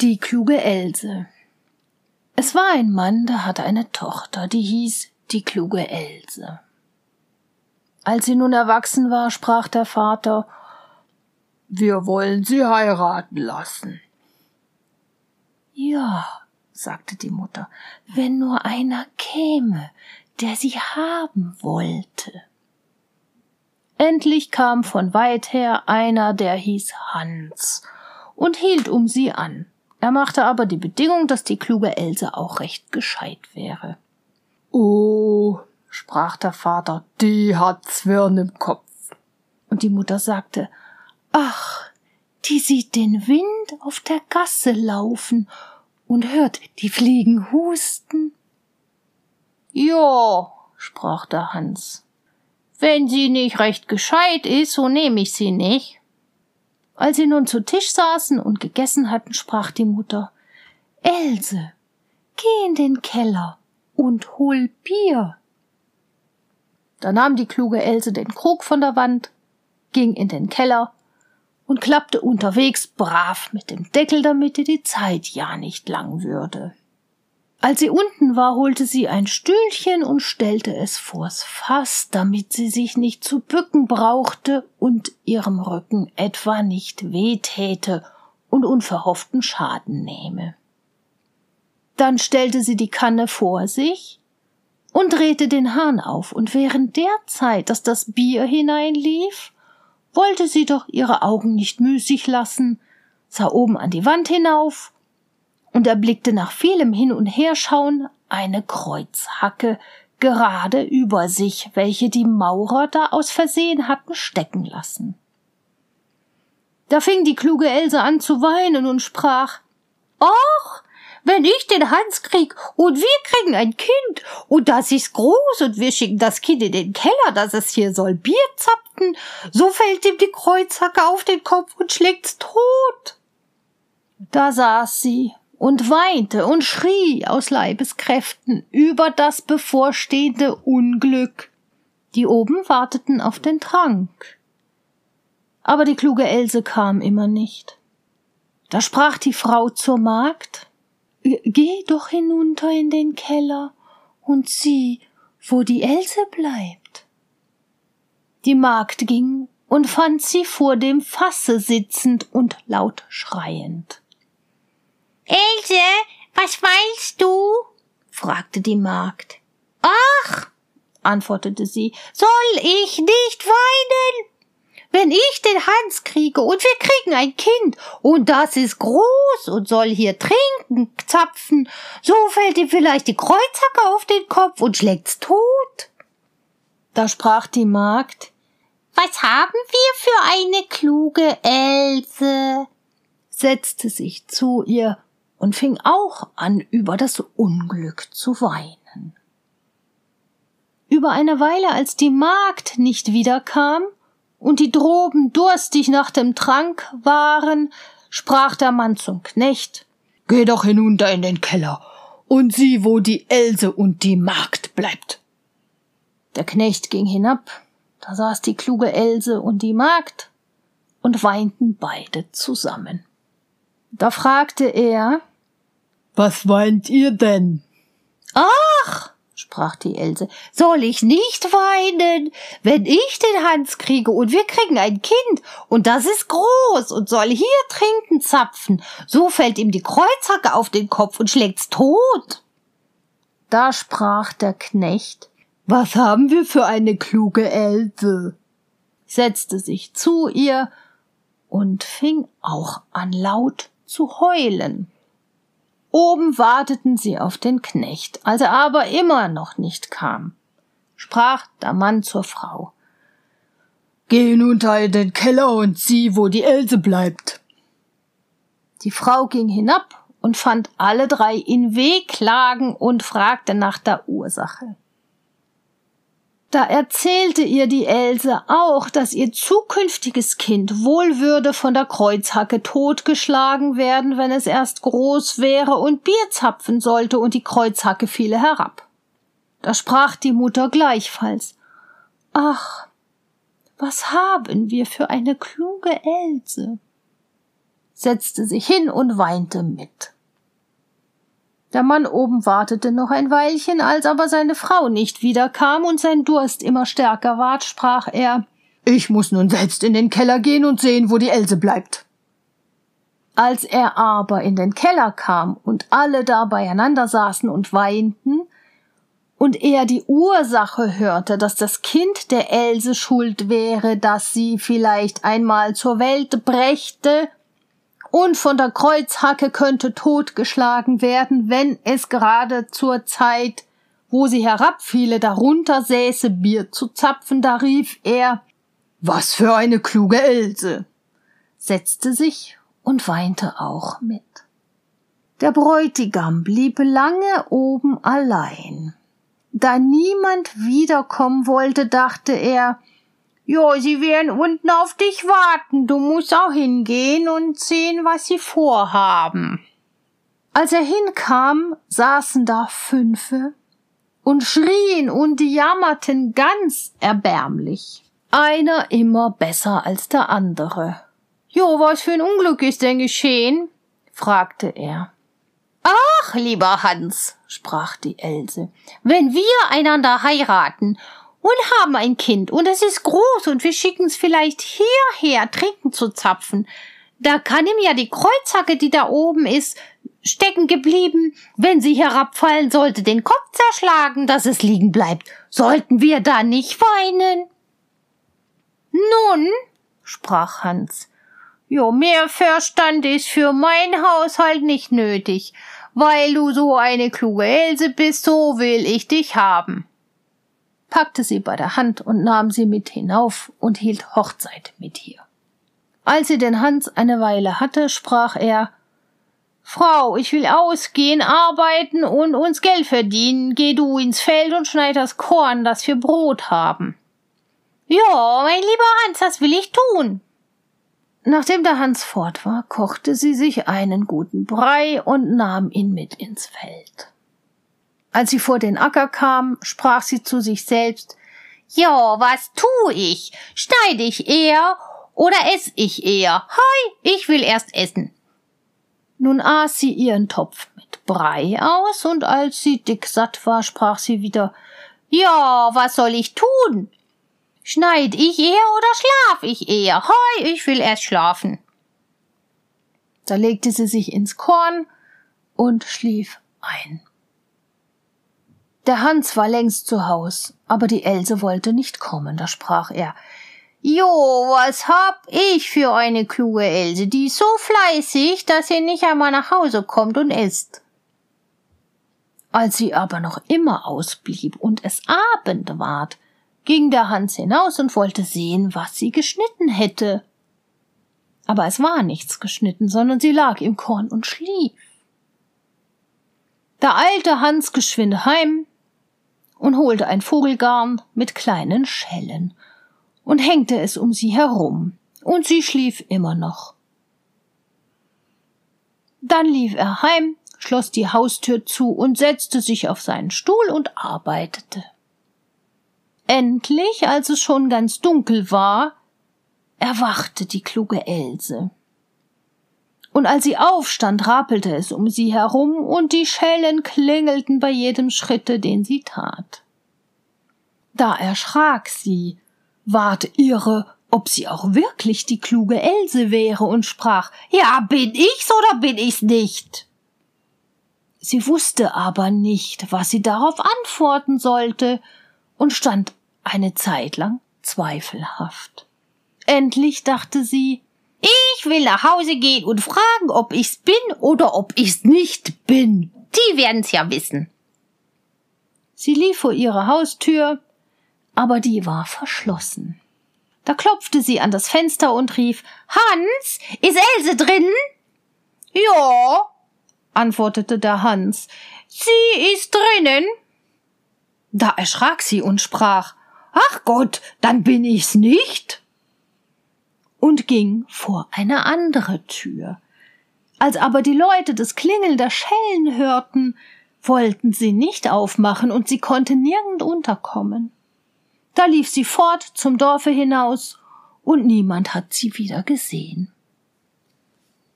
Die kluge Else. Es war ein Mann, der hatte eine Tochter, die hieß die kluge Else. Als sie nun erwachsen war, sprach der Vater Wir wollen sie heiraten lassen. Ja, sagte die Mutter, wenn nur einer käme, der sie haben wollte. Endlich kam von weit her einer, der hieß Hans, und hielt um sie an. Er machte aber die Bedingung, dass die kluge Else auch recht gescheit wäre. Oh, sprach der Vater, die hat Zwirn im Kopf. Und die Mutter sagte, ach, die sieht den Wind auf der Gasse laufen und hört die Fliegen husten. Ja, sprach der Hans. Wenn sie nicht recht gescheit ist, so nehme ich sie nicht. Als sie nun zu Tisch saßen und gegessen hatten, sprach die Mutter Else, geh in den Keller und hol Bier. Da nahm die kluge Else den Krug von der Wand, ging in den Keller und klappte unterwegs brav mit dem Deckel, damit ihr die Zeit ja nicht lang würde. Als sie unten war, holte sie ein Stühlchen und stellte es vors Fass, damit sie sich nicht zu bücken brauchte und ihrem Rücken etwa nicht wehtäte und unverhofften Schaden nehme. Dann stellte sie die Kanne vor sich und drehte den Hahn auf, und während der Zeit, dass das Bier hineinlief, wollte sie doch ihre Augen nicht müßig lassen, sah oben an die Wand hinauf und erblickte nach vielem Hin- und Herschauen eine Kreuzhacke gerade über sich, welche die Maurer da aus Versehen hatten stecken lassen. Da fing die kluge Else an zu weinen und sprach Ach, wenn ich den Hans krieg und wir kriegen ein Kind und das ist groß und wir schicken das Kind in den Keller, dass es hier soll Bier zapfen, so fällt ihm die Kreuzhacke auf den Kopf und schlägt's tot. Da saß sie und weinte und schrie aus Leibeskräften über das bevorstehende Unglück. Die oben warteten auf den Trank. Aber die kluge Else kam immer nicht. Da sprach die Frau zur Magd Geh doch hinunter in den Keller und sieh, wo die Else bleibt. Die Magd ging und fand sie vor dem Fasse sitzend und laut schreiend. Else, was meinst du? fragte die Magd. Ach, antwortete sie, soll ich nicht weinen? wenn ich den Hans kriege und wir kriegen ein Kind und das ist groß und soll hier trinken, zapfen, so fällt ihm vielleicht die Kreuzhacke auf den Kopf und schlägt's tot. Da sprach die Magd, was haben wir für eine kluge Else? setzte sich zu ihr und fing auch an, über das Unglück zu weinen. Über eine Weile, als die Magd nicht wiederkam, und die droben durstig nach dem Trank waren, sprach der Mann zum Knecht Geh doch hinunter in den Keller und sieh, wo die Else und die Magd bleibt. Der Knecht ging hinab, da saß die kluge Else und die Magd und weinten beide zusammen. Da fragte er Was weint ihr denn? Ach, sprach die Else, soll ich nicht weinen, wenn ich den Hans kriege und wir kriegen ein Kind und das ist groß und soll hier trinken zapfen, so fällt ihm die Kreuzhacke auf den Kopf und schlägt's tot. Da sprach der Knecht, was haben wir für eine kluge Else? setzte sich zu ihr und fing auch an laut zu heulen. Oben warteten sie auf den Knecht, als er aber immer noch nicht kam, sprach der Mann zur Frau. Geh hinunter in den Keller und sieh, wo die Else bleibt. Die Frau ging hinab und fand alle drei in Wehklagen und fragte nach der Ursache. Da erzählte ihr die Else auch, dass ihr zukünftiges Kind wohl würde von der Kreuzhacke totgeschlagen werden, wenn es erst groß wäre und Bier zapfen sollte und die Kreuzhacke fiele herab. Da sprach die Mutter gleichfalls Ach, was haben wir für eine kluge Else? setzte sich hin und weinte mit. Der Mann oben wartete noch ein Weilchen, als aber seine Frau nicht wiederkam und sein Durst immer stärker ward, sprach er Ich muss nun selbst in den Keller gehen und sehen, wo die Else bleibt. Als er aber in den Keller kam und alle da beieinander saßen und weinten, und er die Ursache hörte, dass das Kind der Else schuld wäre, dass sie vielleicht einmal zur Welt brächte und von der Kreuzhacke könnte totgeschlagen werden, wenn es gerade zur Zeit, wo sie herabfiele, darunter säße, Bier zu zapfen, da rief er Was für eine kluge Else, setzte sich und weinte auch mit. Der Bräutigam blieb lange oben allein. Da niemand wiederkommen wollte, dachte er, Jo, sie werden unten auf dich warten. Du musst auch hingehen und sehen, was sie vorhaben. Als er hinkam, saßen da Fünfe und schrien und jammerten ganz erbärmlich. Einer immer besser als der andere. Jo, was für ein Unglück ist denn geschehen? fragte er. Ach, lieber Hans, sprach die Else, wenn wir einander heiraten und haben ein Kind und es ist groß und wir schicken's vielleicht hierher trinken zu zapfen, da kann ihm ja die Kreuzhacke, die da oben ist, stecken geblieben, wenn sie herabfallen sollte, den Kopf zerschlagen, dass es liegen bleibt. Sollten wir da nicht weinen? Nun, sprach Hans, Jo, mehr Verstand ist für mein Haushalt nicht nötig. Weil du so eine kluge Else bist, so will ich dich haben. Packte sie bei der Hand und nahm sie mit hinauf und hielt Hochzeit mit ihr. Als sie den Hans eine Weile hatte, sprach er Frau, ich will ausgehen, arbeiten und uns Geld verdienen. Geh du ins Feld und schneid das Korn, dass wir Brot haben. Ja, mein lieber Hans, das will ich tun, Nachdem der Hans fort war, kochte sie sich einen guten Brei und nahm ihn mit ins Feld. Als sie vor den Acker kam, sprach sie zu sich selbst Ja, was tu ich? Schneide ich eher oder ess ich eher? Hei, ich will erst essen. Nun aß sie ihren Topf mit Brei aus, und als sie dicksatt war, sprach sie wieder Ja, was soll ich tun? Schneid ich eher oder schlaf ich eher? Hoi, ich will erst schlafen. Da legte sie sich ins Korn und schlief ein. Der Hans war längst zu Haus, aber die Else wollte nicht kommen, da sprach er Jo, was hab ich für eine kluge Else, die ist so fleißig, dass sie nicht einmal nach Hause kommt und isst. Als sie aber noch immer ausblieb und es Abend ward, ging der Hans hinaus und wollte sehen, was sie geschnitten hätte. Aber es war nichts geschnitten, sondern sie lag im Korn und schlief. Da eilte Hans geschwind heim und holte ein Vogelgarn mit kleinen Schellen und hängte es um sie herum, und sie schlief immer noch. Dann lief er heim, schloss die Haustür zu und setzte sich auf seinen Stuhl und arbeitete. Endlich, als es schon ganz dunkel war, erwachte die kluge Else. Und als sie aufstand, rappelte es um sie herum, und die Schellen klingelten bei jedem Schritte, den sie tat. Da erschrak sie, ward irre, ob sie auch wirklich die kluge Else wäre, und sprach Ja, bin ich's oder bin ich's nicht? Sie wusste aber nicht, was sie darauf antworten sollte, und stand eine Zeit lang zweifelhaft. Endlich dachte sie, ich will nach Hause gehen und fragen, ob ich's bin oder ob ich's nicht bin. Die werden's ja wissen. Sie lief vor ihre Haustür, aber die war verschlossen. Da klopfte sie an das Fenster und rief Hans, ist Else drin? Ja, antwortete der Hans. Sie ist drinnen. Da erschrak sie und sprach Ach Gott, dann bin ich's nicht. Und ging vor eine andere Tür. Als aber die Leute das Klingeln der Schellen hörten, wollten sie nicht aufmachen und sie konnte nirgend unterkommen. Da lief sie fort zum Dorfe hinaus und niemand hat sie wieder gesehen.